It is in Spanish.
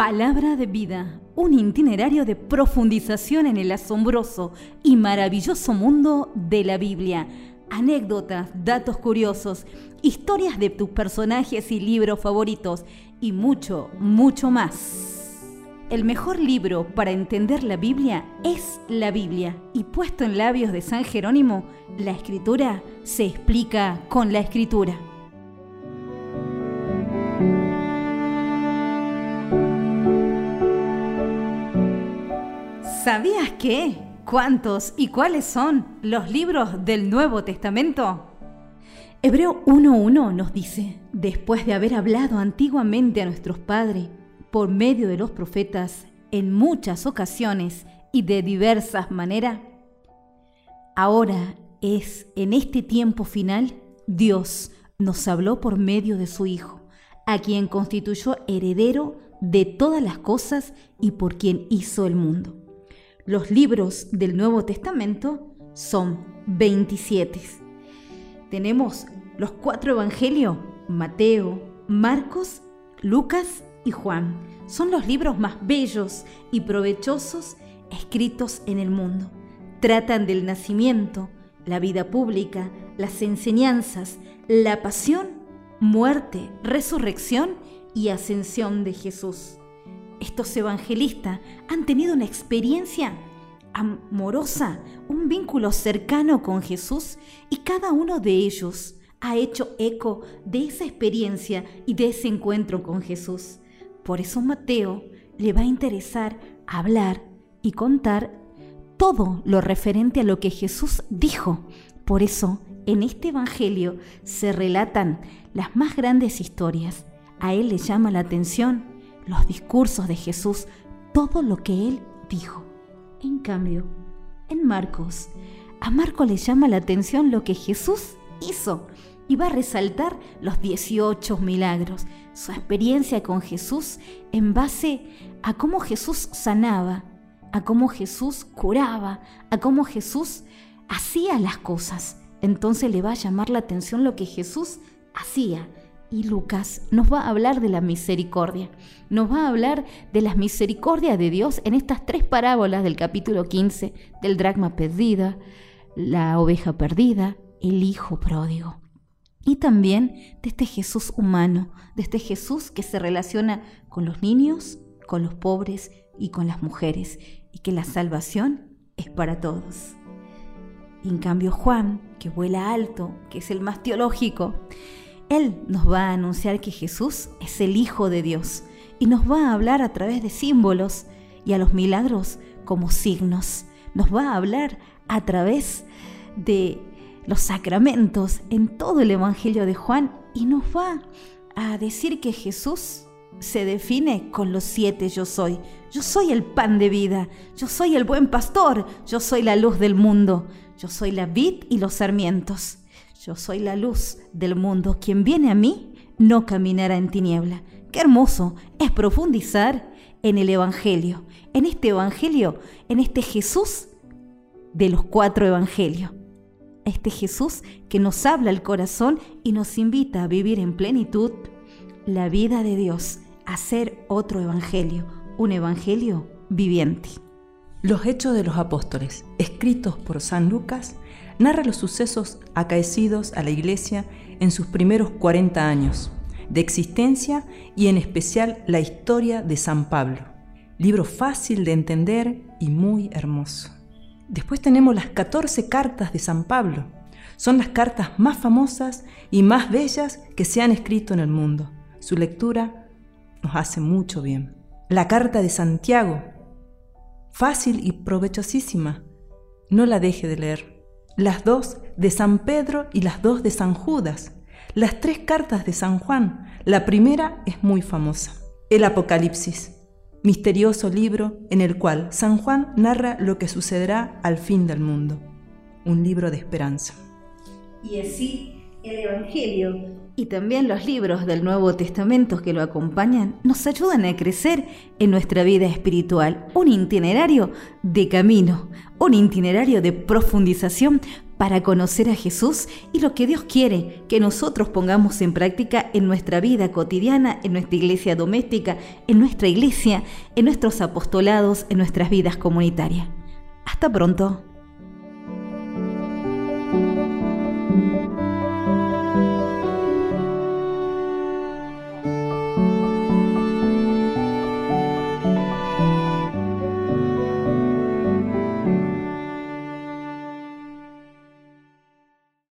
Palabra de vida, un itinerario de profundización en el asombroso y maravilloso mundo de la Biblia. Anécdotas, datos curiosos, historias de tus personajes y libros favoritos y mucho, mucho más. El mejor libro para entender la Biblia es la Biblia y puesto en labios de San Jerónimo, la escritura se explica con la escritura. ¿Sabías qué? ¿Cuántos y cuáles son los libros del Nuevo Testamento? Hebreo 1.1 nos dice, después de haber hablado antiguamente a nuestros padres por medio de los profetas en muchas ocasiones y de diversas maneras, ahora es en este tiempo final Dios nos habló por medio de su Hijo, a quien constituyó heredero de todas las cosas y por quien hizo el mundo los libros del Nuevo Testamento son 27. Tenemos los cuatro evangelios, Mateo, Marcos, Lucas y Juan. Son los libros más bellos y provechosos escritos en el mundo. Tratan del nacimiento, la vida pública, las enseñanzas, la pasión, muerte, resurrección y ascensión de Jesús estos evangelistas han tenido una experiencia amorosa, un vínculo cercano con Jesús y cada uno de ellos ha hecho eco de esa experiencia y de ese encuentro con Jesús. Por eso Mateo le va a interesar hablar y contar todo lo referente a lo que Jesús dijo. Por eso en este Evangelio se relatan las más grandes historias. A él le llama la atención los discursos de Jesús, todo lo que él dijo. En cambio, en Marcos, a Marcos le llama la atención lo que Jesús hizo y va a resaltar los 18 milagros, su experiencia con Jesús en base a cómo Jesús sanaba, a cómo Jesús curaba, a cómo Jesús hacía las cosas. Entonces le va a llamar la atención lo que Jesús hacía y Lucas nos va a hablar de la misericordia. Nos va a hablar de las misericordias de Dios en estas tres parábolas del capítulo 15, del dracma perdida, la oveja perdida, el hijo pródigo. Y también de este Jesús humano, de este Jesús que se relaciona con los niños, con los pobres y con las mujeres, y que la salvación es para todos. en cambio Juan, que vuela alto, que es el más teológico, él nos va a anunciar que Jesús es el Hijo de Dios y nos va a hablar a través de símbolos y a los milagros como signos. Nos va a hablar a través de los sacramentos en todo el Evangelio de Juan y nos va a decir que Jesús se define con los siete yo soy. Yo soy el pan de vida, yo soy el buen pastor, yo soy la luz del mundo, yo soy la vid y los sarmientos. Yo soy la luz del mundo. Quien viene a mí no caminará en tiniebla. Qué hermoso es profundizar en el Evangelio, en este Evangelio, en este Jesús de los cuatro Evangelios. Este Jesús que nos habla al corazón y nos invita a vivir en plenitud la vida de Dios, a ser otro Evangelio, un Evangelio viviente. Los Hechos de los Apóstoles, escritos por San Lucas, narra los sucesos acaecidos a la Iglesia en sus primeros 40 años de existencia y en especial la historia de San Pablo. Libro fácil de entender y muy hermoso. Después tenemos las 14 cartas de San Pablo. Son las cartas más famosas y más bellas que se han escrito en el mundo. Su lectura nos hace mucho bien. La carta de Santiago, fácil y provechosísima. No la deje de leer las dos de San Pedro y las dos de San Judas, las tres cartas de San Juan. La primera es muy famosa, el Apocalipsis, misterioso libro en el cual San Juan narra lo que sucederá al fin del mundo, un libro de esperanza. Y así el Evangelio y también los libros del Nuevo Testamento que lo acompañan nos ayudan a crecer en nuestra vida espiritual. Un itinerario de camino, un itinerario de profundización para conocer a Jesús y lo que Dios quiere que nosotros pongamos en práctica en nuestra vida cotidiana, en nuestra iglesia doméstica, en nuestra iglesia, en nuestros apostolados, en nuestras vidas comunitarias. Hasta pronto.